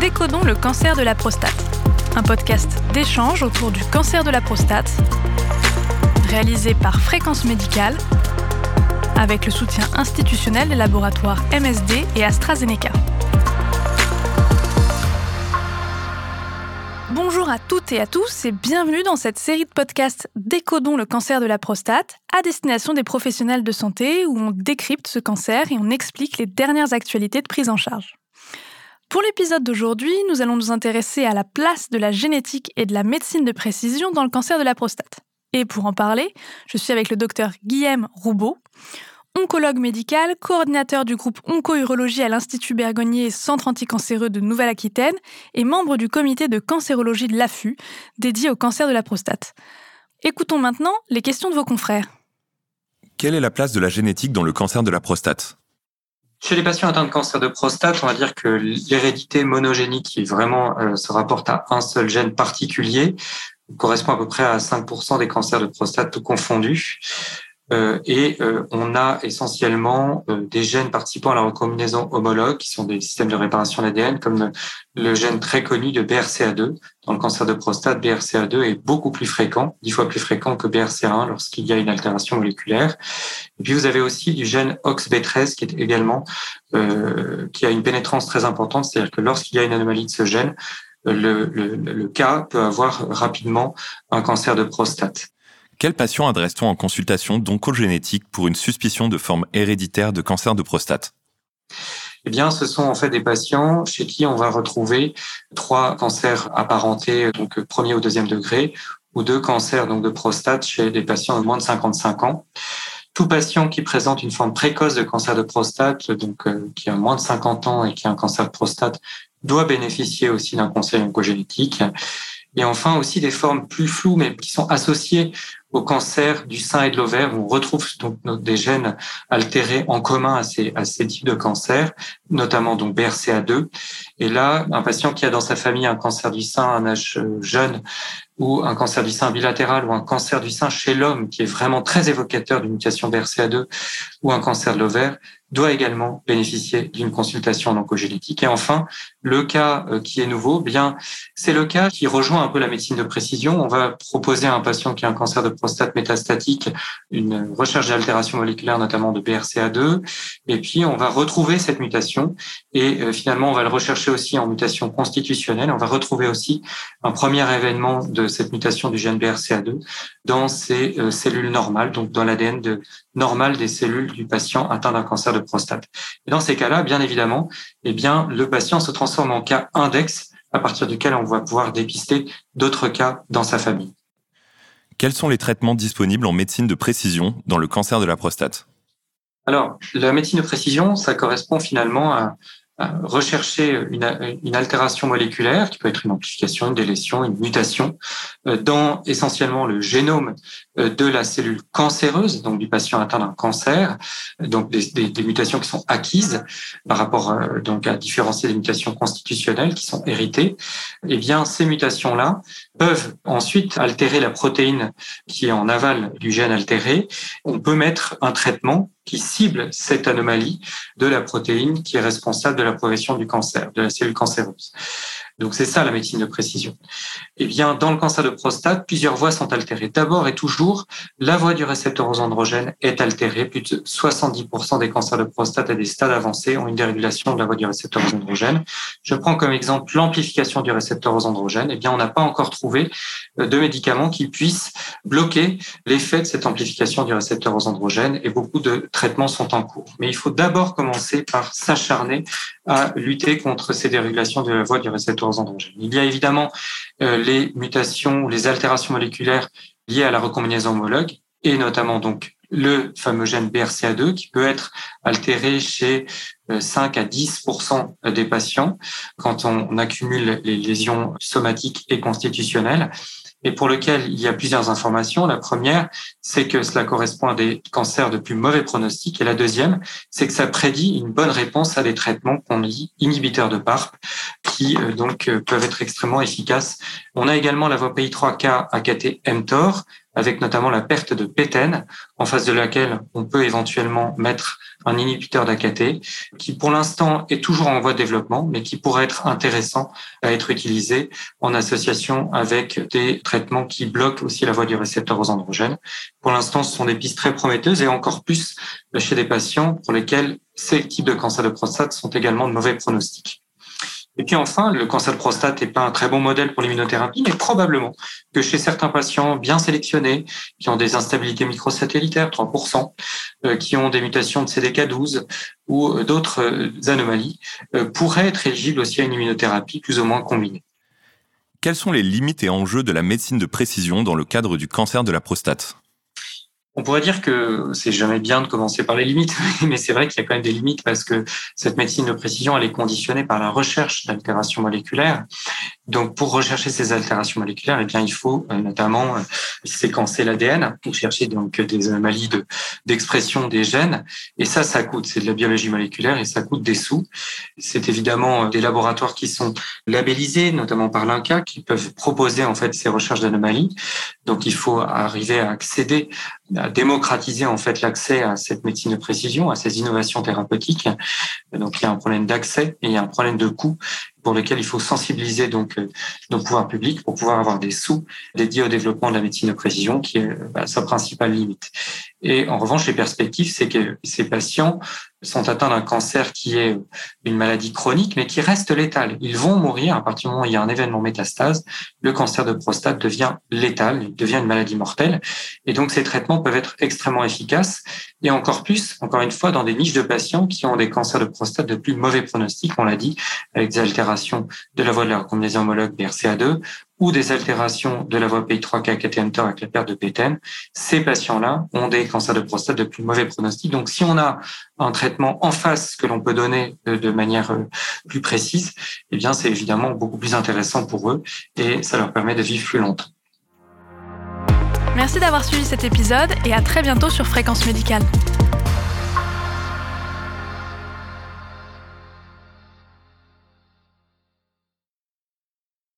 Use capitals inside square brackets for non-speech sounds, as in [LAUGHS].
Décodons le cancer de la prostate, un podcast d'échange autour du cancer de la prostate, réalisé par Fréquence Médicale, avec le soutien institutionnel des laboratoires MSD et AstraZeneca. Bonjour à toutes et à tous et bienvenue dans cette série de podcasts Décodons le cancer de la prostate à destination des professionnels de santé où on décrypte ce cancer et on explique les dernières actualités de prise en charge. Pour l'épisode d'aujourd'hui, nous allons nous intéresser à la place de la génétique et de la médecine de précision dans le cancer de la prostate. Et pour en parler, je suis avec le docteur Guillaume Roubaud, oncologue médical, coordinateur du groupe Onco-Urologie à l'Institut Bergonier Centre anticancéreux de Nouvelle-Aquitaine et membre du comité de cancérologie de l'AFU, dédié au cancer de la prostate. Écoutons maintenant les questions de vos confrères. Quelle est la place de la génétique dans le cancer de la prostate? Chez les patients atteints de cancer de prostate, on va dire que l'hérédité monogénique qui vraiment euh, se rapporte à un seul gène particulier correspond à peu près à 5% des cancers de prostate tout confondus. Euh, et euh, on a essentiellement euh, des gènes participant à la recombinaison homologue, qui sont des systèmes de réparation d'ADN, comme le gène très connu de BRCA2. Dans le cancer de prostate, BRCA2 est beaucoup plus fréquent, dix fois plus fréquent que BRCA1 lorsqu'il y a une altération moléculaire. Et puis vous avez aussi du gène OXB13 qui est également qui a une pénétrance très importante, c'est-à-dire que lorsqu'il y a une anomalie de ce gène, le, le, le cas peut avoir rapidement un cancer de prostate. Quels patients adresse-t-on en consultation d'oncogénétique pour une suspicion de forme héréditaire de cancer de prostate? Eh bien, ce sont en fait des patients chez qui on va retrouver trois cancers apparentés, donc premier ou deuxième degré, ou deux cancers donc de prostate chez des patients de moins de 55 ans. Tout patient qui présente une forme précoce de cancer de prostate, donc euh, qui a moins de 50 ans et qui a un cancer de prostate, doit bénéficier aussi d'un conseil oncogénétique. Et enfin aussi des formes plus floues, mais qui sont associées au cancer du sein et de l'ovaire. On retrouve donc des gènes altérés en commun à ces, types de cancers, notamment donc BRCA2. Et là, un patient qui a dans sa famille un cancer du sein à un âge euh, jeune ou un cancer du sein bilatéral ou un cancer du sein chez l'homme qui est vraiment très évocateur d'une mutation BRCA2 ou un cancer de l'ovaire doit également bénéficier d'une consultation en oncogénétique. Et enfin, le cas euh, qui est nouveau, bien, c'est le cas qui rejoint un peu la médecine de précision. On va proposer à un patient qui a un cancer de prostate métastatique une recherche d'altération moléculaire, notamment de BRCA2. Et puis, on va retrouver cette mutation et euh, finalement, on va le rechercher aussi en mutation constitutionnelle. On va retrouver aussi un premier événement de cette mutation du gène BRCA2 dans ces euh, cellules normales, donc dans l'ADN de, normal des cellules du patient atteint d'un cancer de prostate. Et dans ces cas-là, bien évidemment, eh bien, le patient se transforme en cas index à partir duquel on va pouvoir dépister d'autres cas dans sa famille. Quels sont les traitements disponibles en médecine de précision dans le cancer de la prostate? Alors, la médecine de précision, ça correspond finalement à rechercher une, altération moléculaire, qui peut être une amplification, une délétion, une mutation, euh, dans essentiellement le génome euh, de la cellule cancéreuse, donc du patient atteint d'un cancer, donc des, mutations qui sont acquises par rapport euh, donc à différencier des mutations constitutionnelles qui sont héritées. Eh bien, ces mutations-là peuvent ensuite altérer la protéine qui est en aval du gène altéré. On peut mettre un traitement qui cible cette anomalie de la protéine qui est responsable de la progression du cancer, de la cellule cancéreuse. Donc c'est ça la médecine de précision. Eh bien, dans le cancer de prostate, plusieurs voies sont altérées. D'abord et toujours, la voie du récepteur aux androgènes est altérée. Plus de 70% des cancers de prostate à des stades avancés ont une dérégulation de la voie du récepteur aux androgènes. Je prends comme exemple l'amplification du récepteur aux androgènes. Eh bien, on n'a pas encore trouvé euh, de médicaments qui puissent bloquer l'effet de cette amplification du récepteur aux androgènes et beaucoup de traitements sont en cours. Mais il faut d'abord commencer par s'acharner à lutter contre ces dérégulations de la voie du récepteur il y a évidemment euh, les mutations les altérations moléculaires liées à la recombinaison homologue et notamment donc le fameux gène BRCA2 qui peut être altéré chez 5 euh, à 10% des patients quand on accumule les lésions somatiques et constitutionnelles et pour lequel il y a plusieurs informations. La première, c'est que cela correspond à des cancers de plus mauvais pronostic. Et la deuxième, c'est que ça prédit une bonne réponse à des traitements qu'on dit inhibiteurs de PARP, qui euh, donc euh, peuvent être extrêmement efficaces. On a également la voie PI3K AKT mTOR, avec notamment la perte de pétène, en face de laquelle on peut éventuellement mettre un inhibiteur d'AKT, qui pour l'instant est toujours en voie de développement, mais qui pourrait être intéressant à être utilisé en association avec des traitements qui bloquent aussi la voie du récepteur aux androgènes. Pour l'instant, ce sont des pistes très prometteuses et encore plus chez des patients pour lesquels ces types de cancer de prostate sont également de mauvais pronostics. Et puis enfin, le cancer de prostate n'est pas un très bon modèle pour l'immunothérapie, mais probablement que chez certains patients bien sélectionnés, qui ont des instabilités microsatellitaires, 3%, euh, qui ont des mutations de CDK12 ou euh, d'autres euh, anomalies, pourraient être éligibles aussi à une immunothérapie plus ou moins combinée. Quelles sont les limites et enjeux de la médecine de précision dans le cadre du cancer de la prostate? On pourrait dire que c'est jamais bien de commencer par les limites, [LAUGHS] mais c'est vrai qu'il y a quand même des limites parce que cette médecine de précision, elle est conditionnée par la recherche d'altérations moléculaires. Donc, pour rechercher ces altérations moléculaires, eh bien, il faut euh, notamment euh, séquencer l'ADN pour chercher donc des anomalies de, d'expression des gènes. Et ça, ça coûte. C'est de la biologie moléculaire et ça coûte des sous. C'est évidemment euh, des laboratoires qui sont labellisés, notamment par l'INCA, qui peuvent proposer en fait ces recherches d'anomalies. Donc, il faut arriver à accéder démocratiser en fait l'accès à cette médecine de précision, à ces innovations thérapeutiques. Donc il y a un problème d'accès et il y a un problème de coût pour lequel il faut sensibiliser donc euh, nos pouvoirs publics pour pouvoir avoir des sous dédiés au développement de la médecine de précision, qui est bah, sa principale limite. Et en revanche, les perspectives, c'est que ces patients sont atteints d'un cancer qui est une maladie chronique, mais qui reste létale. Ils vont mourir à partir du moment où il y a un événement métastase. Le cancer de prostate devient létal, il devient une maladie mortelle. Et donc, ces traitements peuvent être extrêmement efficaces. Et encore plus, encore une fois, dans des niches de patients qui ont des cancers de prostate de plus mauvais pronostics, on l'a dit, avec des altérations de la voie de la combinaison homologue BRCA2 ou des altérations de la voie PI3K KTM avec la perte de PTM, ces patients-là ont des cancers de prostate de plus mauvais pronostic. Donc, si on a un traitement en face que l'on peut donner de, manière euh, plus précise, eh bien, c'est évidemment beaucoup plus intéressant pour eux et ça leur permet de vivre plus longtemps. Merci d'avoir suivi cet épisode et à très bientôt sur Fréquence Médicale.